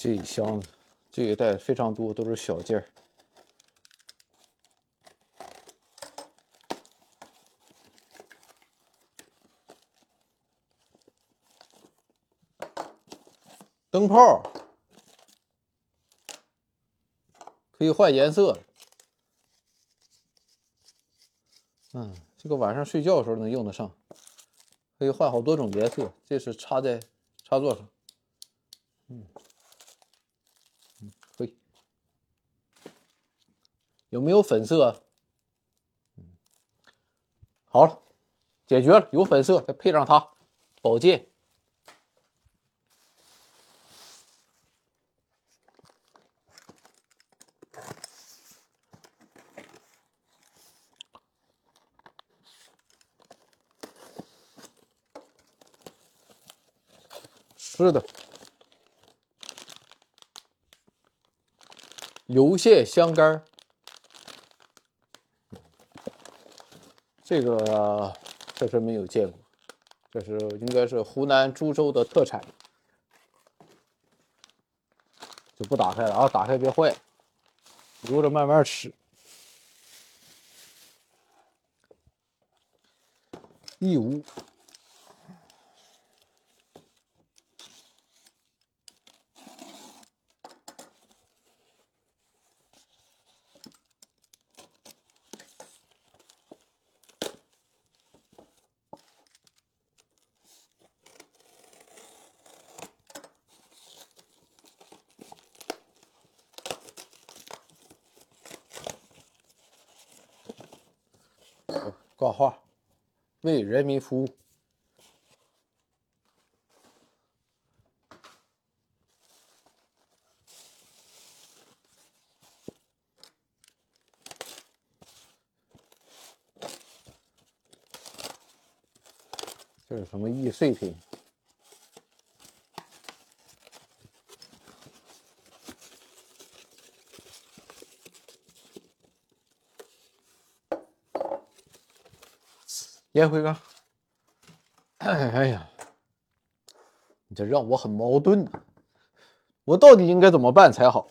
这一箱子，这一袋非常多，都是小件儿。灯泡可以换颜色。嗯，这个晚上睡觉的时候能用得上，可以换好多种颜色。这是插在插座上。嗯，嗯，可以。有没有粉色？好了，解决了，有粉色，再配上它，宝剑。是的，油蟹香干儿这个确实没有见过，这是应该是湖南株洲的特产，就不打开了啊，打开别坏，留着慢慢吃。义乌。挂画，为人民服务。这是什么易碎品？烟灰缸，哎呀，你这让我很矛盾呐！我到底应该怎么办才好？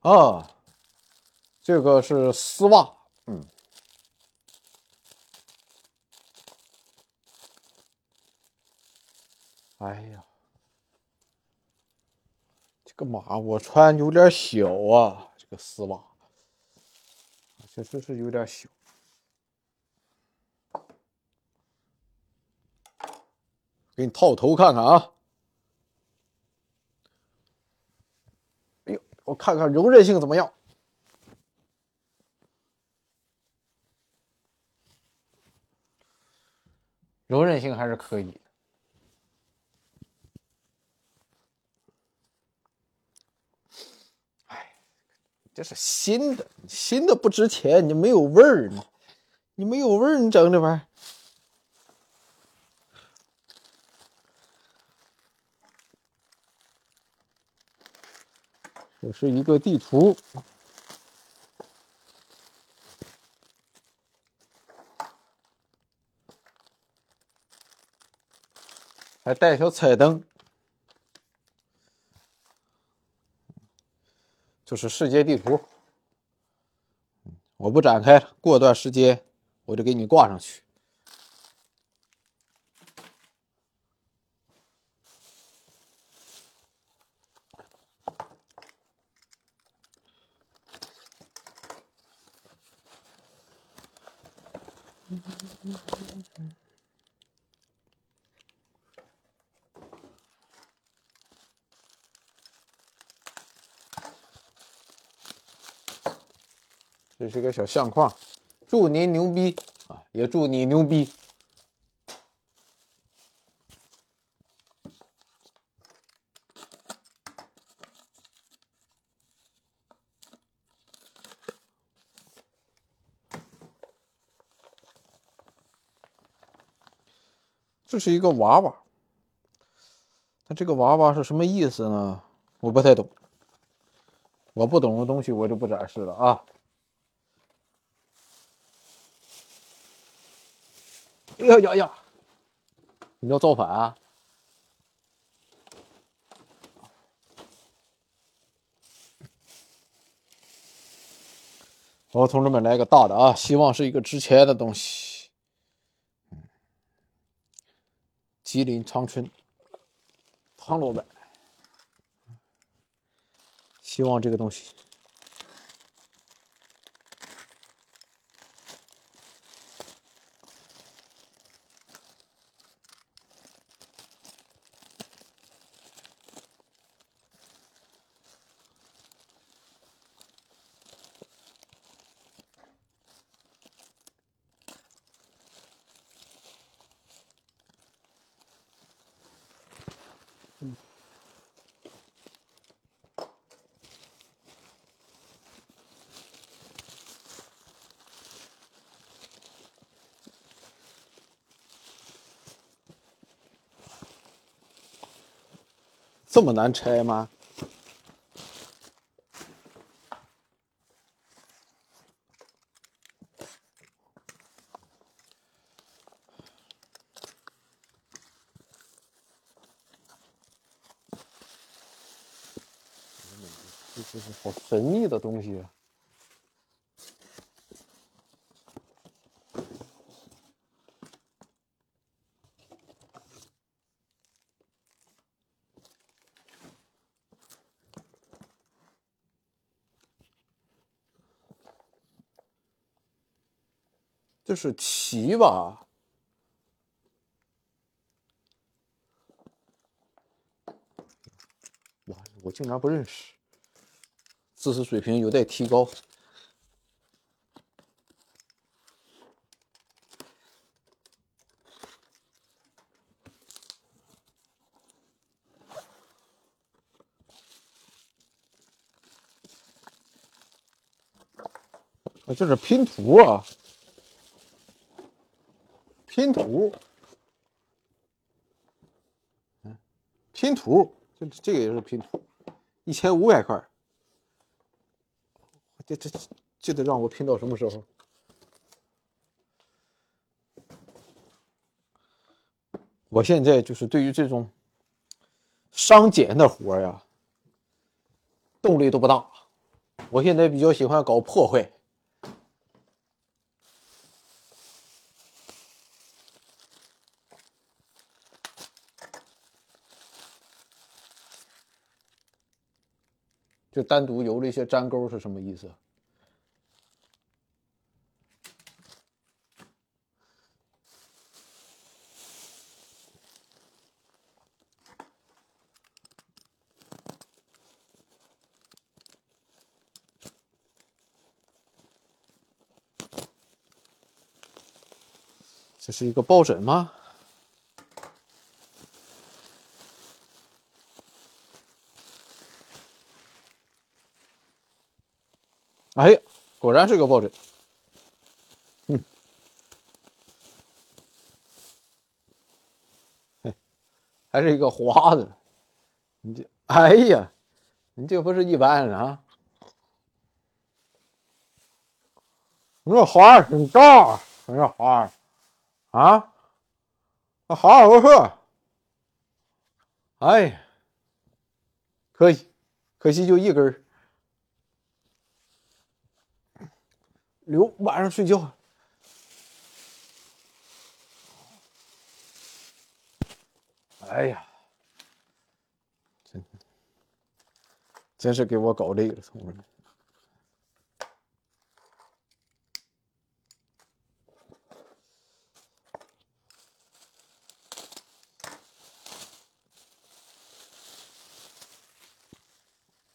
啊，这个是丝袜，嗯。哎呀，干嘛我穿有点小啊，这个丝袜确实是有点小。给你套头看看啊！哎呦，我看看柔韧性怎么样？柔韧性还是可以。这是新的，新的不值钱，你没有味儿，你你没有味儿，你整这玩意儿。这是一个地图，还带小彩灯。就是世界地图，我不展开了。过段时间我就给你挂上去。这个小相框，祝您牛逼啊！也祝你牛逼。这是一个娃娃，那这个娃娃是什么意思呢？我不太懂，我不懂的东西我就不展示了啊。哎呀呀呀！你要造反啊？好，同志们，来个大的啊！希望是一个值钱的东西。吉林长春汤老板，希望这个东西。这么难拆吗？这这是好神秘的东西。是旗吧？哇，我竟然不认识，知识水平有待提高。啊，这是拼图啊！拼图，拼图，这这个也是拼图，一千五百块，这这这得让我拼到什么时候？我现在就是对于这种商检的活呀，动力都不大，我现在比较喜欢搞破坏。就单独游了一些粘钩是什么意思？这是一个抱枕吗？哎，果然是个抱枕，嗯，还是一个花的，你这，哎呀，你这不是一般的啊！你这花很大，你这花啊，那好好不错，哎，可以，可惜就一根儿。留晚上睡觉。哎呀，真真是给我搞累了，同志们。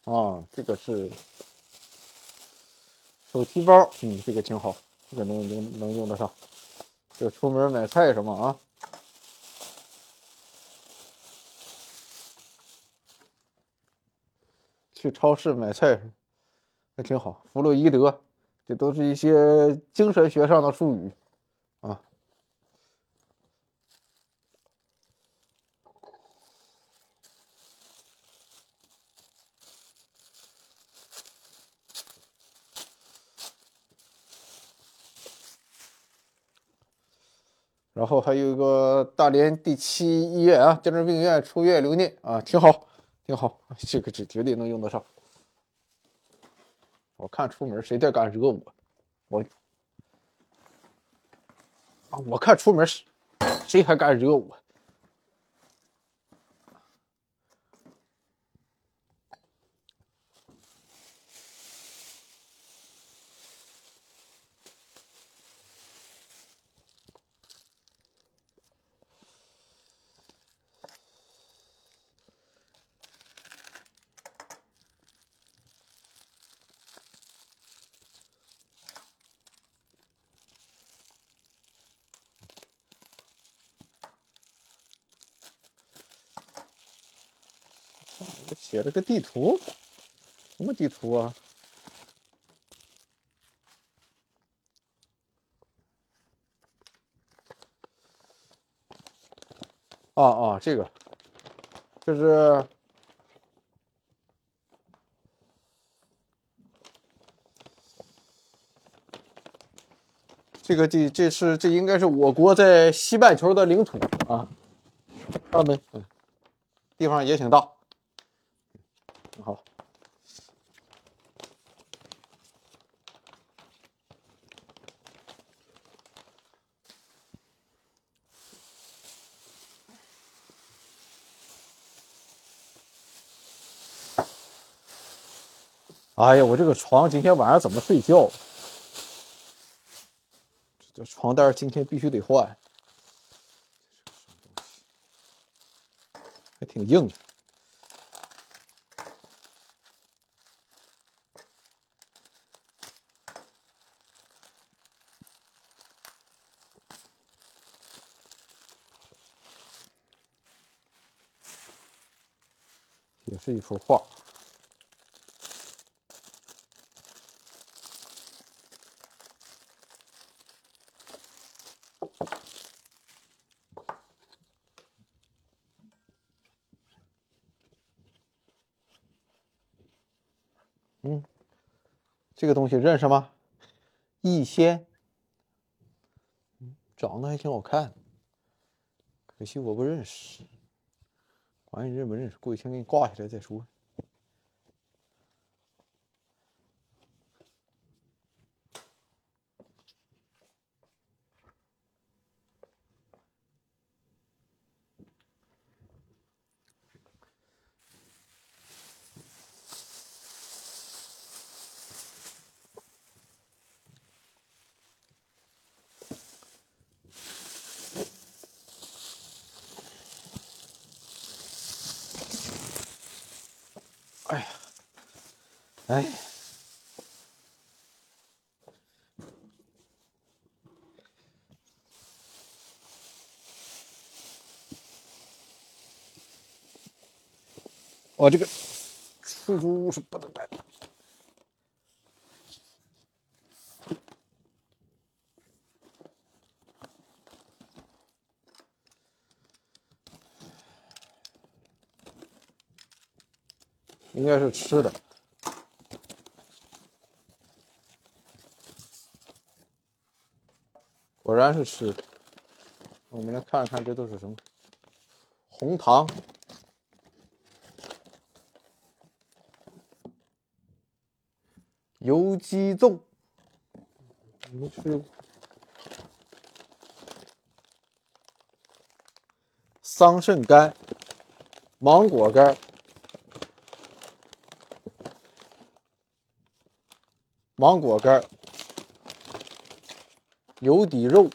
啊，这个是。手提包，嗯，这个挺好，这个能能能用得上。就出门买菜什么啊？去超市买菜，还挺好。弗洛伊德，这都是一些精神学上的术语然后还有一个大连第七医院啊，精神病院出院留念啊，挺好，挺好，这个纸绝对能用得上。我看出门谁再敢惹我，我啊，我看出门谁还敢惹我。写了个地图，什么地图啊？啊啊，这个，就是这个地这是这应该是我国在西半球的领土啊，他们嗯，地方也挺大。好，哎呀，我这个床今天晚上怎么睡觉？这床单今天必须得换，还挺硬。也是一幅画。这东西认识吗？易仙，长得还挺好看，可惜我不认识。管你认不认识，过几天给你挂起来再说。哎，我这个出租屋是不能带的。应该是吃的，然是吃的。我们来看看这都是什么：红糖、油鸡粽，没吃过；桑葚干、芒果干。芒果干、油底肉，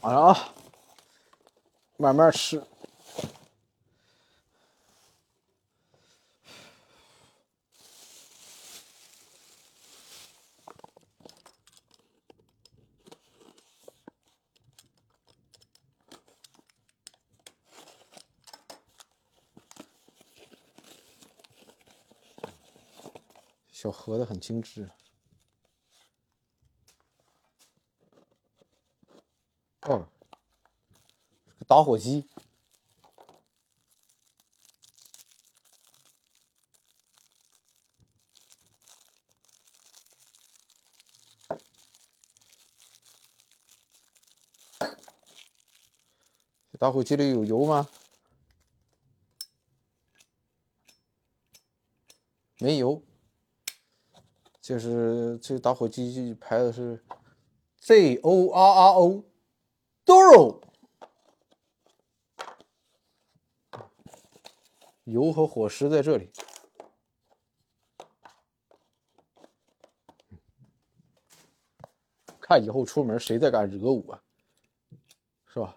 完了啊！慢慢吃。小盒子很精致。哦，打火机。打火机里有油吗？没油。就是这打火机牌子是 Z O R R O，Doro。油和火石在这里。看以后出门谁再敢惹我，吧？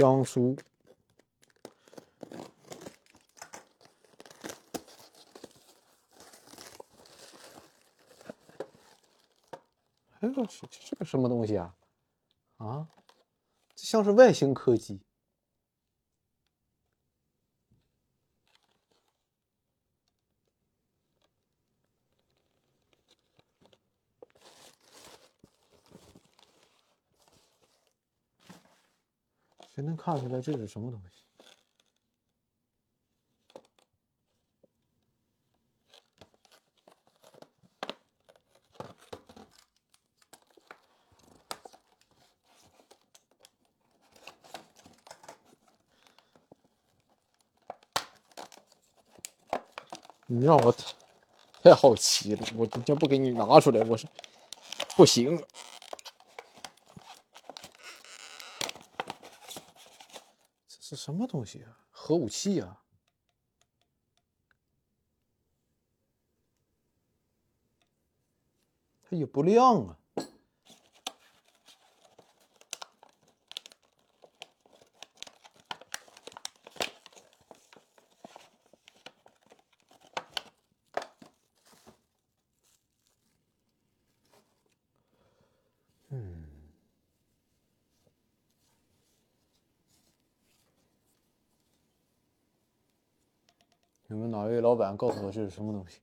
江苏。哎呦我去，这是个什么东西啊？啊，这像是外星科技。谁能看出来这是什么东西？你让我太好奇了，我今天不给你拿出来，我是不行。这是什么东西啊？核武器啊？它也不亮啊。有没有哪位老板告诉我这是什么东西？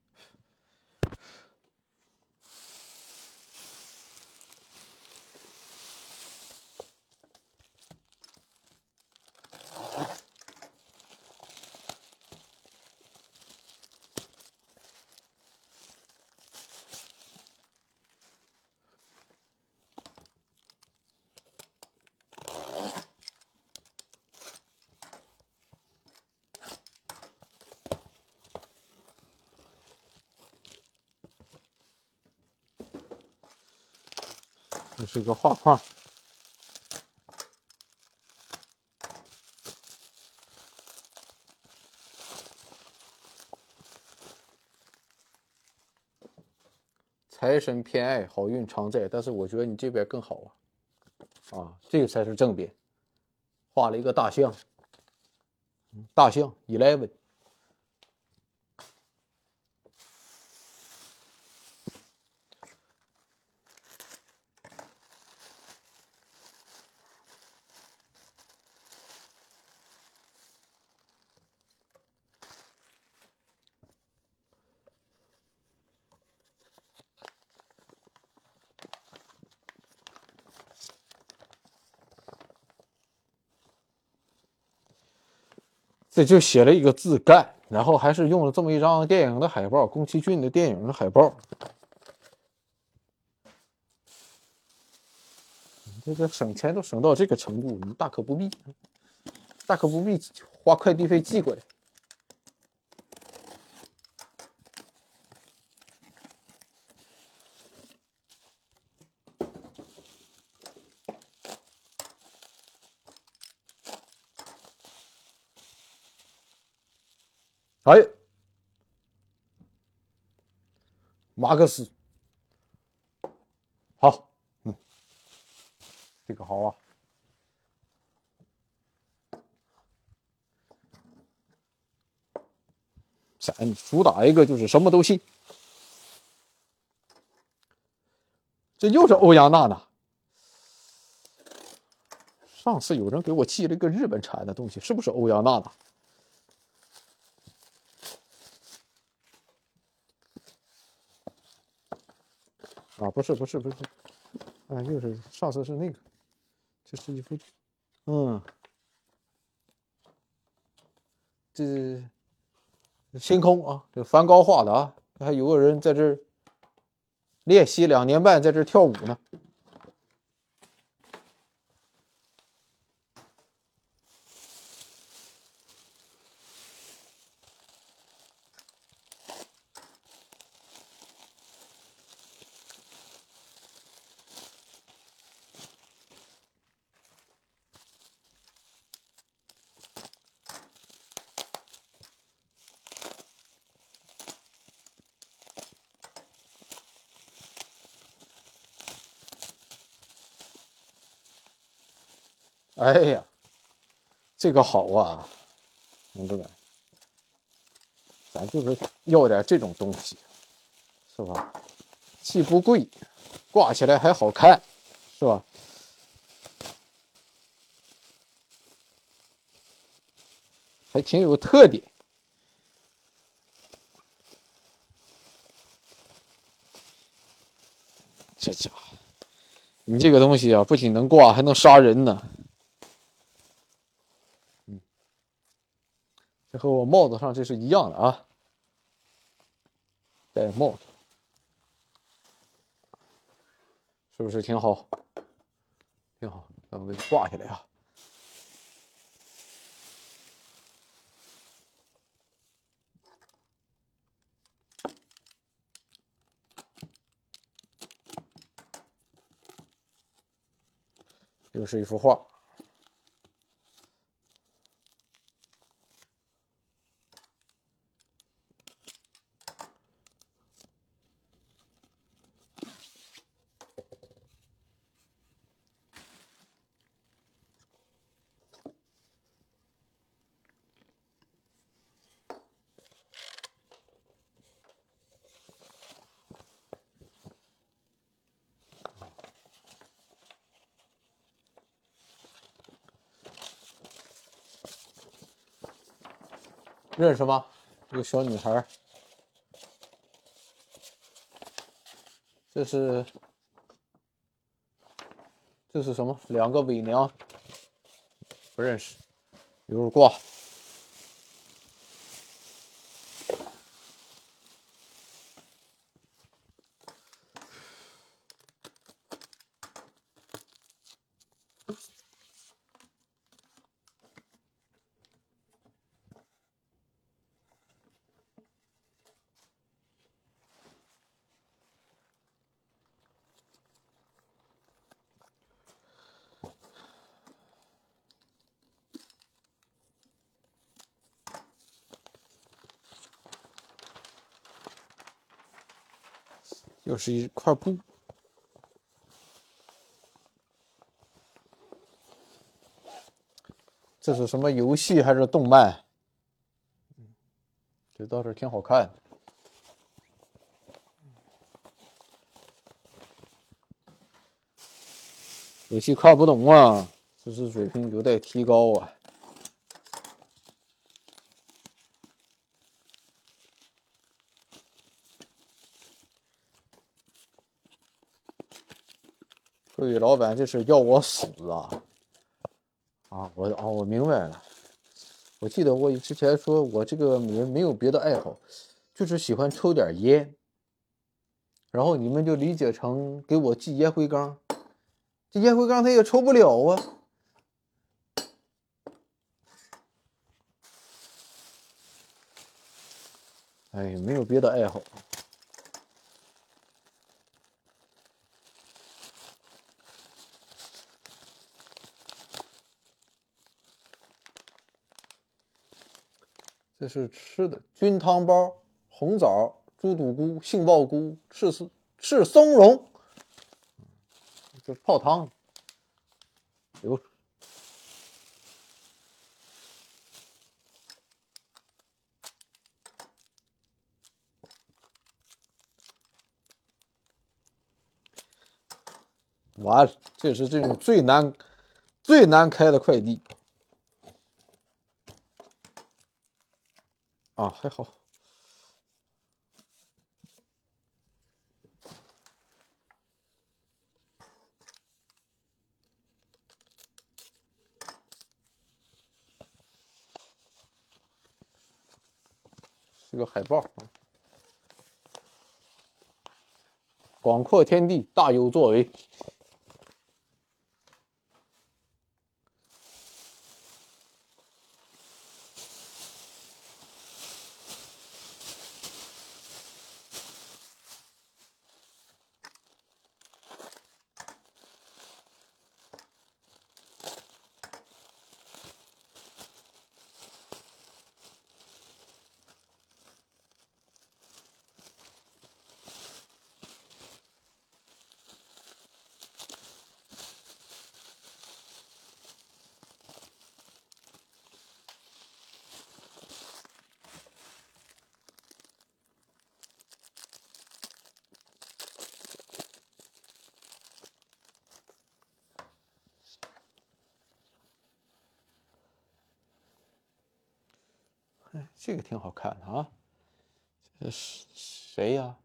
这个画框，财神偏爱，好运常在。但是我觉得你这边更好啊，啊，这个才是正边，画了一个大象，大象 eleven。这就写了一个字“干”，然后还是用了这么一张电影的海报，宫崎骏的电影的海报。这个省钱都省到这个程度，你大可不必，大可不必花快递费寄过来。哎，马克思，好，嗯，这个好啊。咱主打一个就是什么都信。这又是欧阳娜娜。上次有人给我寄了一个日本产的东西，是不是欧阳娜娜？不是不是不是，啊，又是上次是那个，这是一幅，嗯，这星空啊，这梵高画的啊，还有个人在这练习两年半，在这跳舞呢。哎呀，这个好啊，同志们，咱就是要点这种东西，是吧？既不贵，挂起来还好看，是吧？还挺有特点。这家伙，你这个东西啊，不仅能挂，还能杀人呢。和我帽子上这是一样的啊，戴帽子是不是挺好？挺好，咱们给挂下来啊。又是一幅画。认识吗？一个小女孩，这是这是什么？两个伪娘，不认识，一会儿挂。又是一块布，这是什么游戏还是动漫？这倒是挺好看的。游戏看不懂啊，知识水平有待提高啊。各位老板，这是要我死啊！啊，我啊，我明白了。我记得我之前说我这个人没有别的爱好，就是喜欢抽点烟。然后你们就理解成给我寄烟灰缸，这烟灰缸他也抽不了啊。哎，没有别的爱好。这是吃的菌汤包、红枣、猪肚菇、杏鲍菇、赤松赤松茸，这泡汤。有完，这是这种最难、最难开的快递。啊还好。这个海报广阔天地大有作为。这个挺好看的啊，这是谁呀？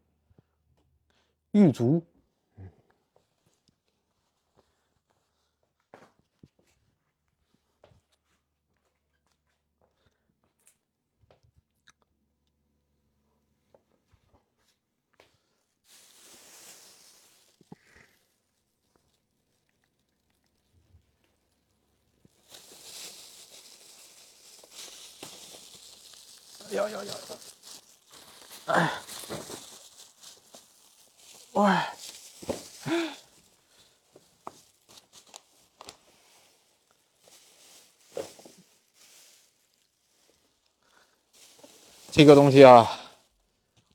狱卒。呀呀呀！哎，喂，这个东西啊，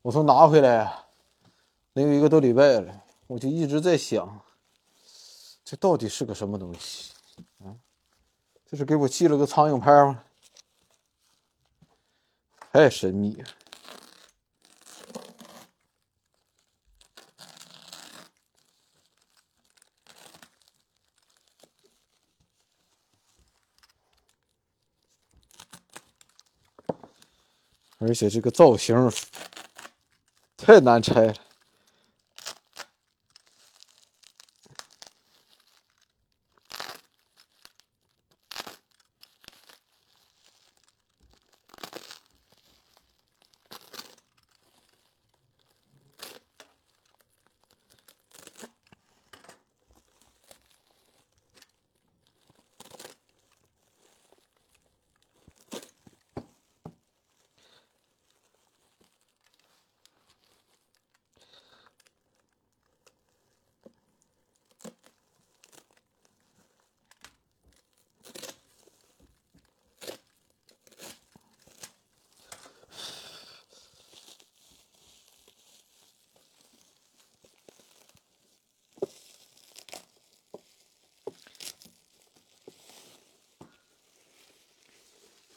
我从拿回来能有一个多礼拜了，我就一直在想，这到底是个什么东西？啊，这是给我寄了个苍蝇拍吗？太神秘，而且这个造型太难拆了。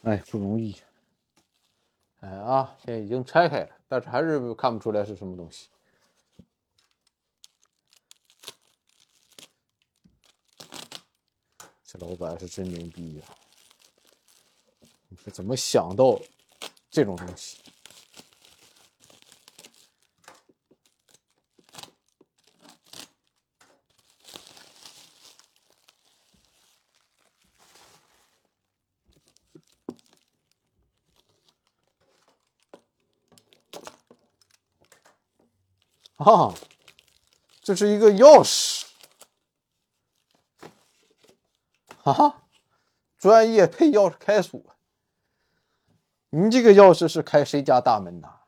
哎，不容易。哎啊，现在已经拆开了，但是还是看不出来是什么东西。这老板是真牛逼呀！你是怎么想到这种东西？啊，这是一个钥匙，啊，专业配钥匙开锁。你这个钥匙是开谁家大门呐？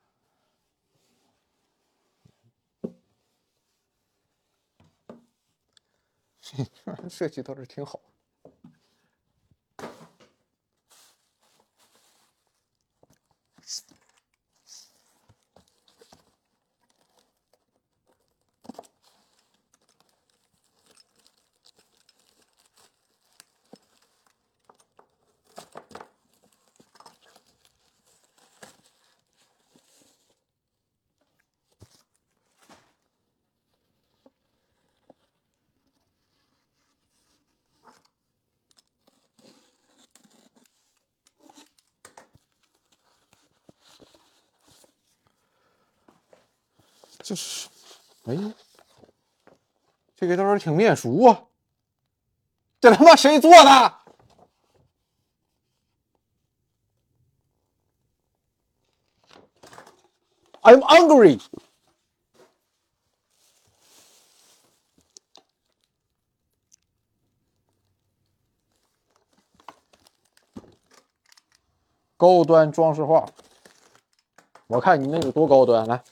设计倒是挺好。这是，哎，这个倒是挺面熟啊！这他妈谁做的？I'm hungry。高端装饰画，我看你那有多高端，来。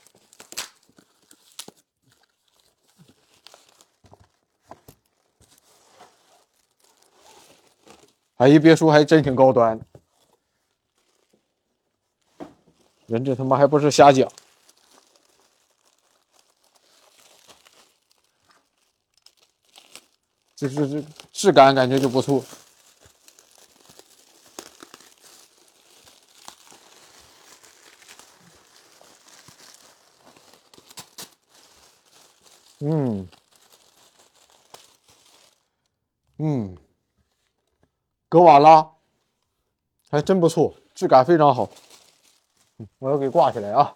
哎呀，别墅，还真挺高端。人这他妈还不是瞎讲，这这这质感感觉就不错。嗯，嗯，格瓦拉还真不错，质感非常好。我要给挂起来啊！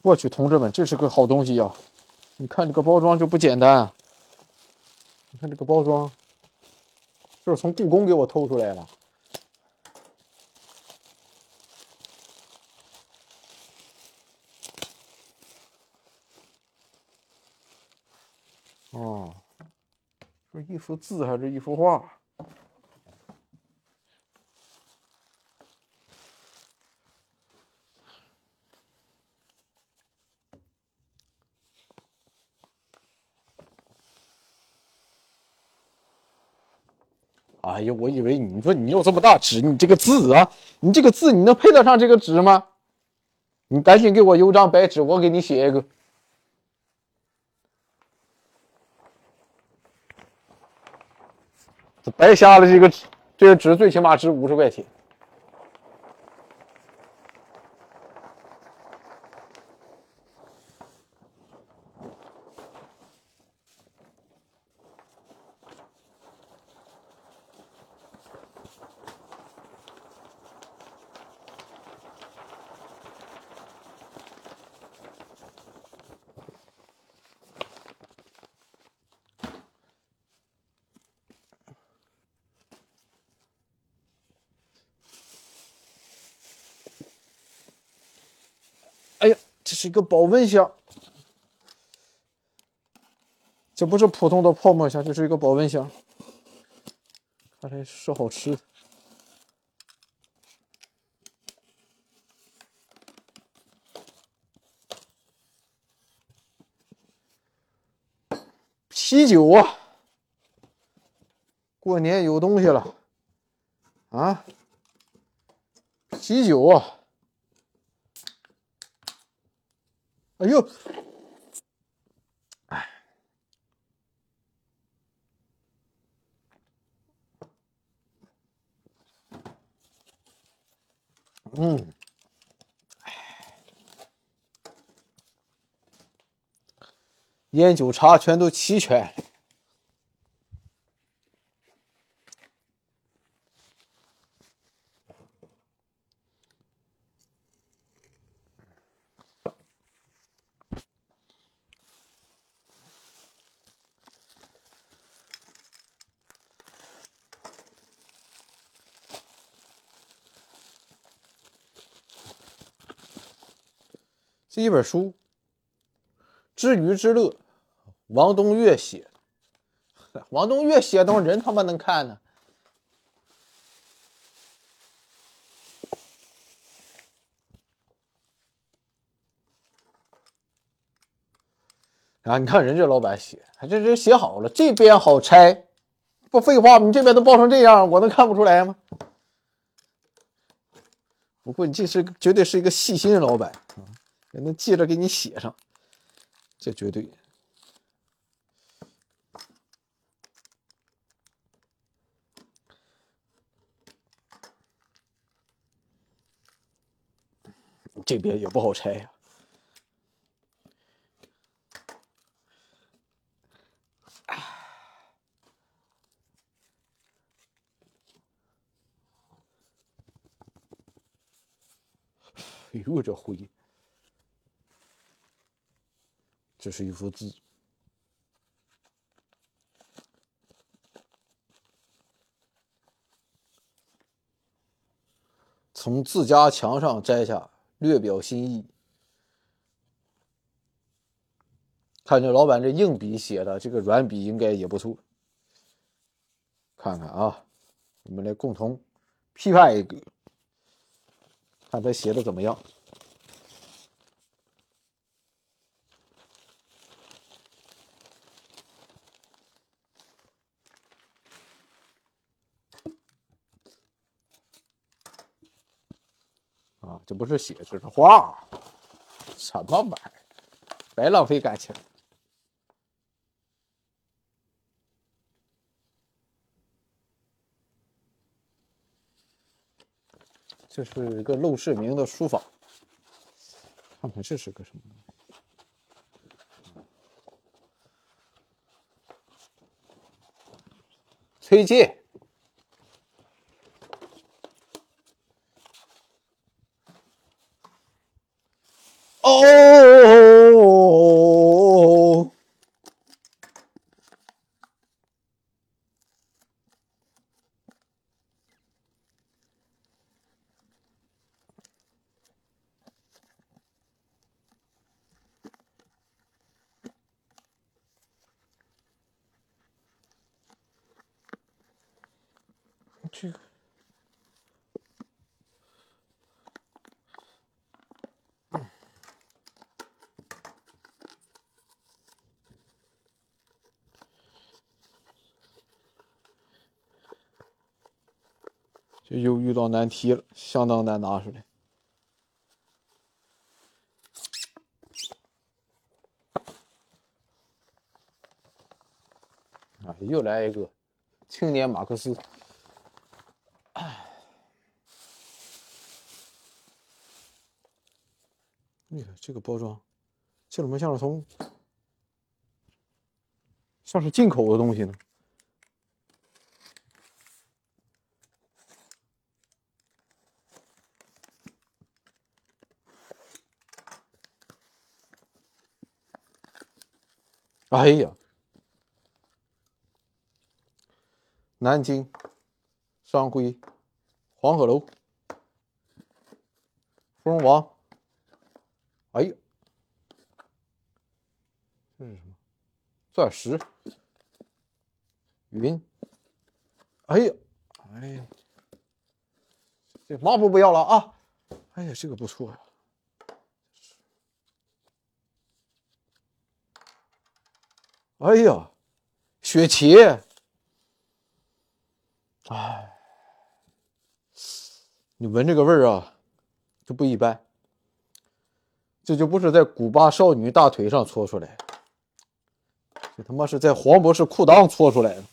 我去，同志们，这是个好东西呀！你看这个包装就不简单，你看这个包装，就是从故宫给我偷出来的。哦，是一幅字还是一幅画？哎呀，我以为你说你有这么大纸，你这个字啊，你这个字你能配得上这个纸吗？你赶紧给我邮张白纸，我给你写一个。这白瞎了这个纸，这个纸最起码值五十块钱。哎呀，这是一个保温箱，这不是普通的泡沫箱，这是一个保温箱。看来是好吃的。啤酒啊，过年有东西了啊！啤酒啊！哎呦，哎，嗯，烟酒茶全都齐全。本书，《知鱼之乐》，王东岳写。王东岳写东西，人他妈能看呢？啊，你看人这老板写，还这这写好了，这边好拆，不废话吗？你这边都包成这样，我能看不出来吗？不过你这是绝对是一个细心的老板啊。能记着给你写上，这绝对。这边也不好拆呀。哎呦，这灰！这是一幅字，从自家墙上摘下，略表心意。看这老板这硬笔写的，这个软笔应该也不错。看看啊，我们来共同批判一个，看他写的怎么样。啊，这不是写，这是画，什么玩意儿？白浪费感情。这是一个陋室铭的书法，看看这是个什么？崔介。哦。这个又遇到难题了，相当难拿出来。啊，又来一个青年马克思。哎，你看这个包装，这怎么像是从像是进口的东西呢？哎呀，南京商徽黄鹤楼。芙蓉王，哎呀，这是什么？钻石。云，哎呀，哎呀，这抹布不要了啊！哎呀，这个不错呀。哎呀，雪琪，哎，你闻这个味儿啊，就不一般。这就不是在古巴少女大腿上搓出来，这他妈是在黄博士裤裆搓出来的。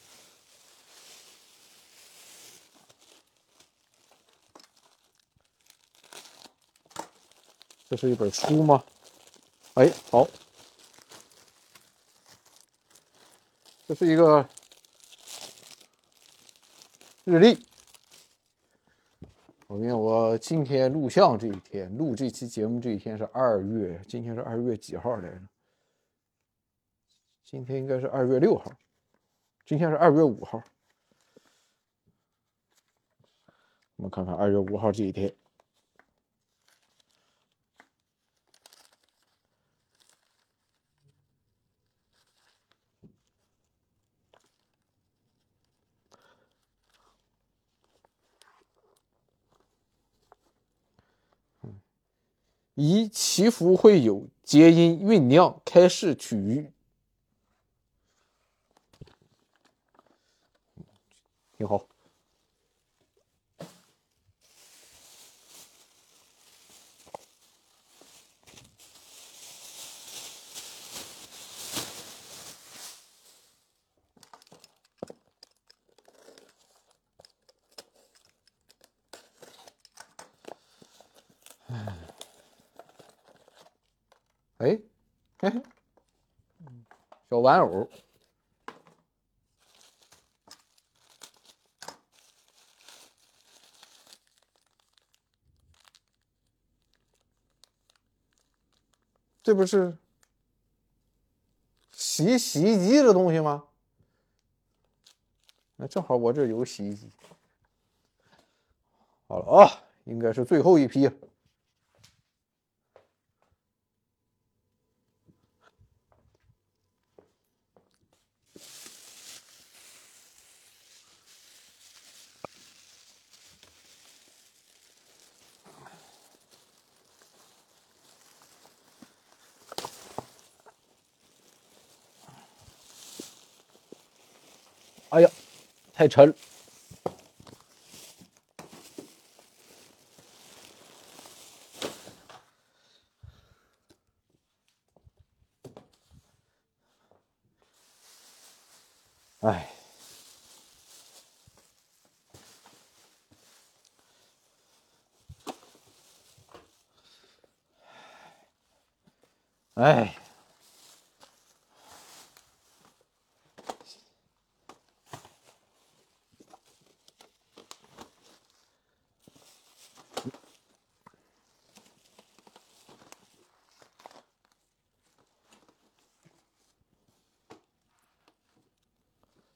这是一本书吗？哎，好。这是一个日历。我因我今天录像这一天，录这期节目这一天是二月，今天是二月几号来着？今天应该是二月六号，今天是二月五号。我们看看二月五号这一天。宜祈福会友，皆因酝酿开市取鱼，挺好。哎，嘿嘿，小玩偶，这不是洗洗衣机的东西吗？那正好我这有洗衣机。好了啊，应该是最后一批。哎呀，太沉！哎，哎。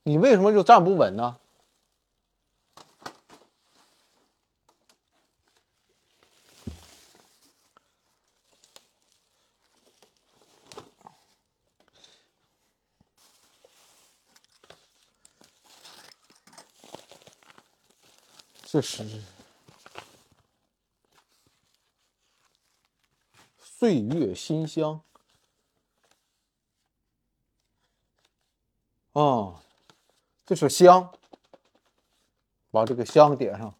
你为什么就站不稳呢？这是岁月馨香啊！这是香，把这个香点上，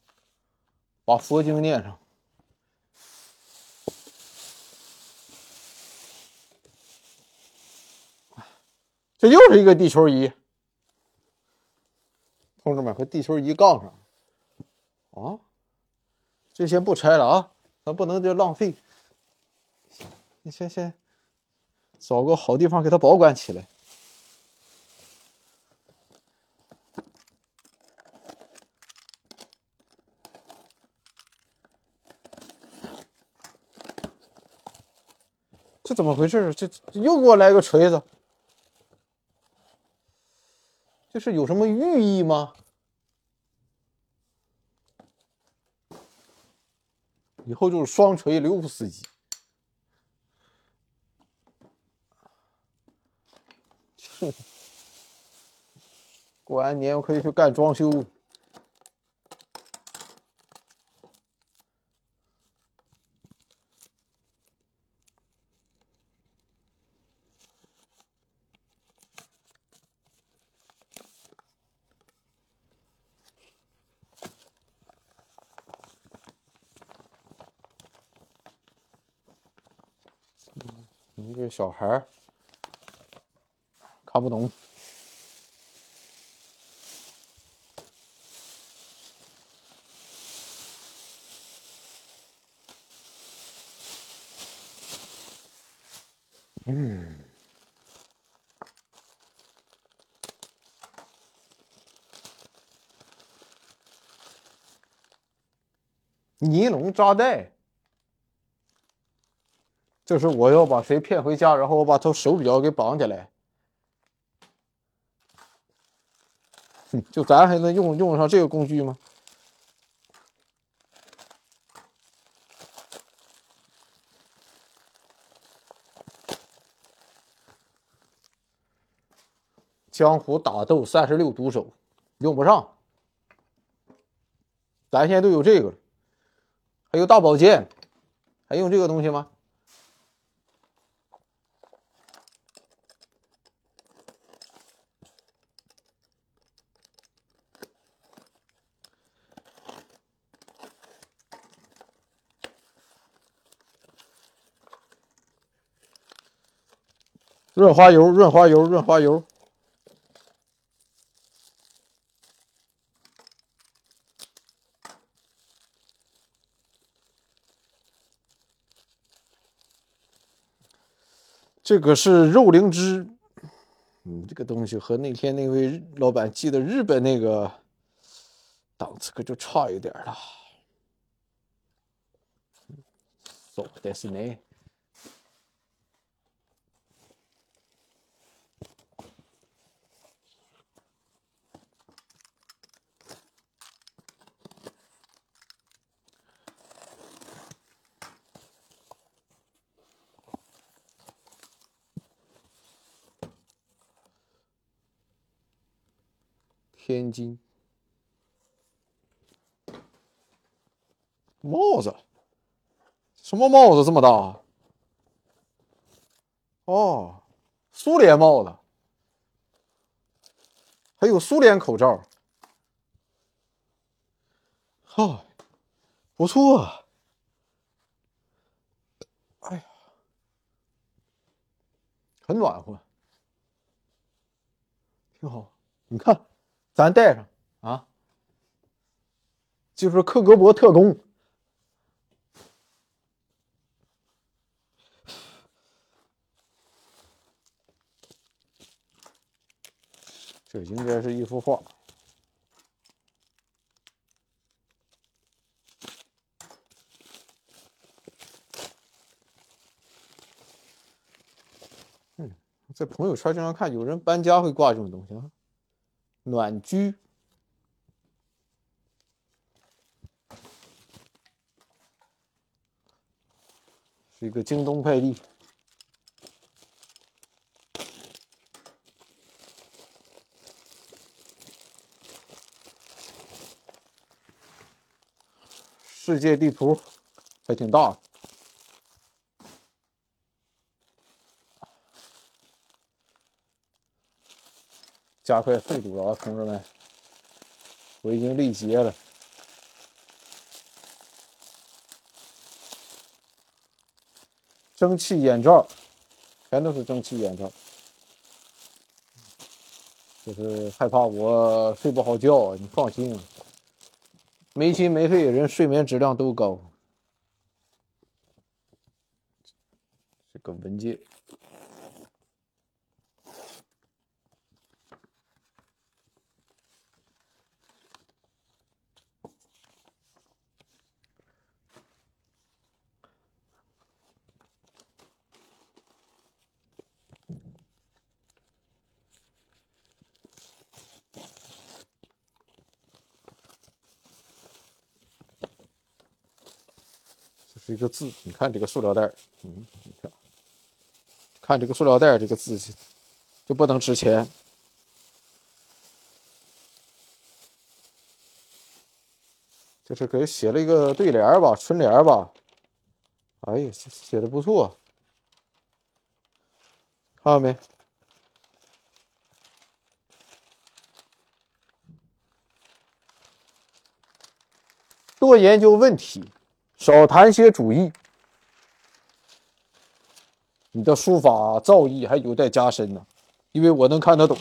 把佛经念上。这又是一个地球仪，同志们和地球仪杠上啊！这先不拆了啊，咱不能就浪费。你先先找个好地方给它保管起来。怎么回事？这又给我来个锤子，这是有什么寓意吗？以后就是双锤刘夫斯基。过完年我可以去干装修。你这小孩儿看不懂。嗯，尼龙扎带。就是我要把谁骗回家，然后我把他手表给绑起来，就咱还能用用上这个工具吗？江湖打斗三十六毒手，用不上，咱现在都有这个，还有大宝剑，还用这个东西吗？润滑油，润滑油，润滑油。这个是肉灵芝，嗯，这个东西和那天那位老板寄的日本那个档次可就差一点了。そうですね。 天津帽子，什么帽子这么大？哦，苏联帽子，还有苏联口罩。哈，不错啊。哎呀，很暖和，挺好。你看，咱带上啊，就是克格勃特工。这应该是一幅画。在朋友圈经常看有人搬家会挂这种东西啊，暖居是一个京东快递。世界地图还挺大，加快速度了啊，同志们！我已经力竭了。蒸汽眼罩，全都是蒸汽眼罩，就是害怕我睡不好觉。你放心。没心没肺，人睡眠质量都高。这个文件，一个字，你看这个塑料袋嗯，你看，看这个塑料袋这个字就不能值钱，就是给写了一个对联吧，春联吧，哎呀，写的不错，看到没？多研究问题。少谈些主义，你的书法造诣还有待加深呢，因为我能看得懂。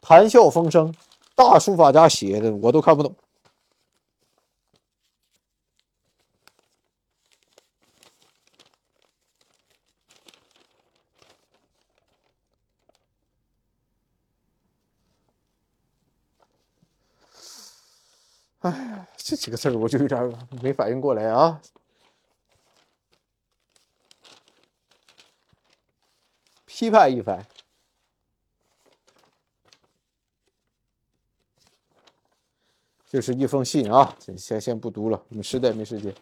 谈笑风生，大书法家写的我都看不懂。哎呀，这几个字我就有点没反应过来啊！批判一番，就是一封信啊，先先先不读了，我们实在没时间。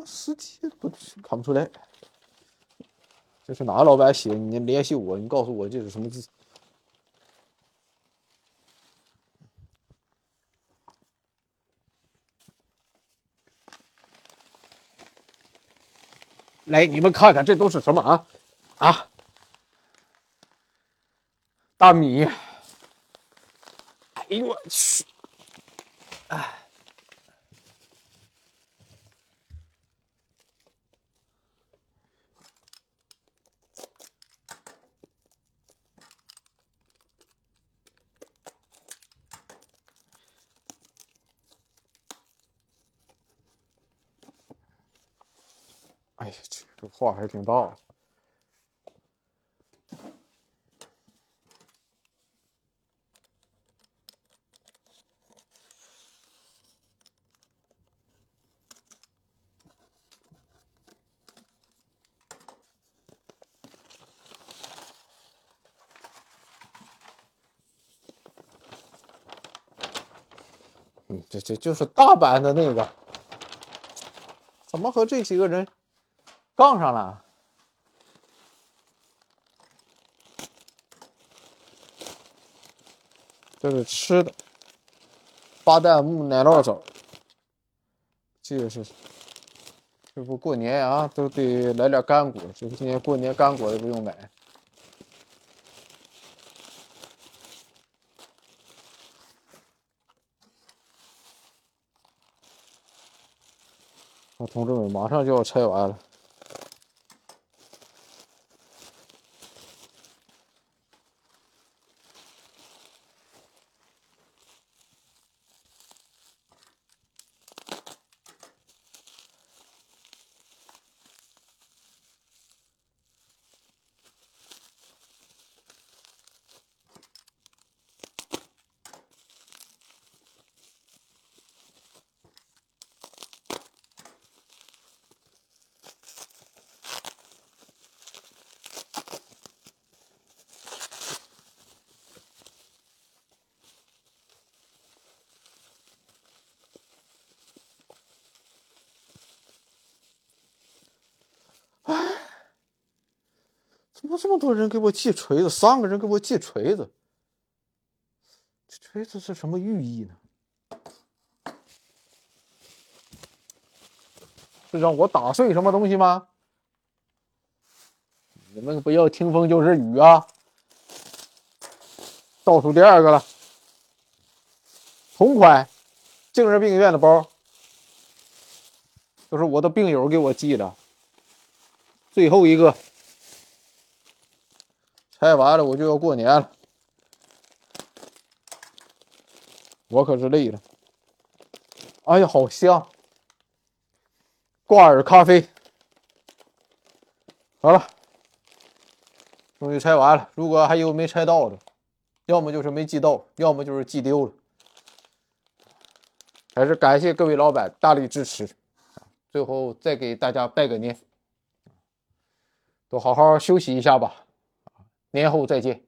我实际不看不出来，这是哪个老板写？你联系我，你告诉我这是什么字？来，你们看看这都是什么啊？啊，大米！哎呦我去！哎。哎呀，这这话还挺大的。这这就是大阪的那个。怎么和这几个人？杠上了？这是吃的，巴旦木奶酪枣，这个是，这不过年啊，都得来点干果。这今年过年干果也不用买。啊同志们，马上就要拆完了。个人给我寄锤子？三个人给我寄锤子，这锤子是什么寓意呢？是让我打碎什么东西吗？你们不要听风就是雨啊！倒数第二个了，同款精神病院的包，都是我的病友给我寄的。最后一个。拆完了，我就要过年了，我可是累了。哎呀，好香！挂耳咖啡，好了，终于拆完了。如果还有没拆到的，要么就是没寄到，要么就是寄丢了。还是感谢各位老板大力支持。最后再给大家拜个年，都好好休息一下吧。年后再见。